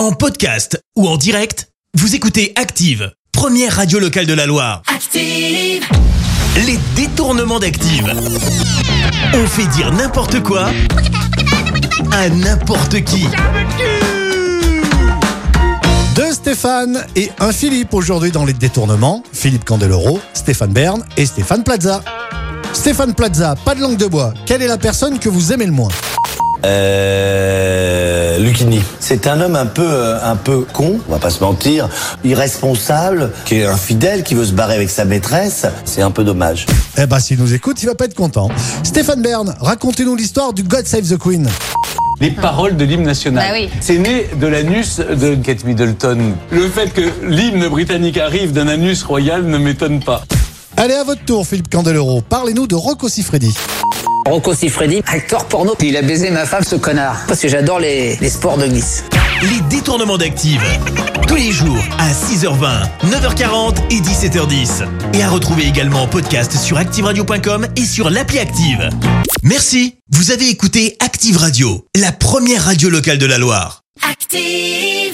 En podcast ou en direct, vous écoutez Active, première radio locale de la Loire. Active. Les détournements d'Active. On fait dire n'importe quoi à n'importe qui. Deux Stéphane et un Philippe aujourd'hui dans les détournements. Philippe Candeloro, Stéphane Bern et Stéphane Plaza. Stéphane Plaza, pas de langue de bois. Quelle est la personne que vous aimez le moins? Euh, Lucchini. C'est un homme un peu, euh, un peu con, on va pas se mentir, irresponsable, qui est infidèle, qui veut se barrer avec sa maîtresse. C'est un peu dommage. Eh ben, s'il nous écoute, il va pas être content. Stéphane Bern, racontez-nous l'histoire du God Save the Queen. les paroles de l'hymne national. Bah oui. C'est né de l'anus de Kate Middleton. Le fait que l'hymne britannique arrive d'un anus royal ne m'étonne pas. Allez, à votre tour, Philippe Candeloro. Parlez-nous de Rocco Siffredi. Rocco Siffredi, acteur porno. Il a baisé ma femme, ce connard. Parce que j'adore les, les sports de glisse. Les détournements d'Active. Tous les jours à 6h20, 9h40 et 17h10. Et à retrouver également en podcast sur ActiveRadio.com et sur l'appli Active. Merci. Vous avez écouté Active Radio, la première radio locale de la Loire. Active.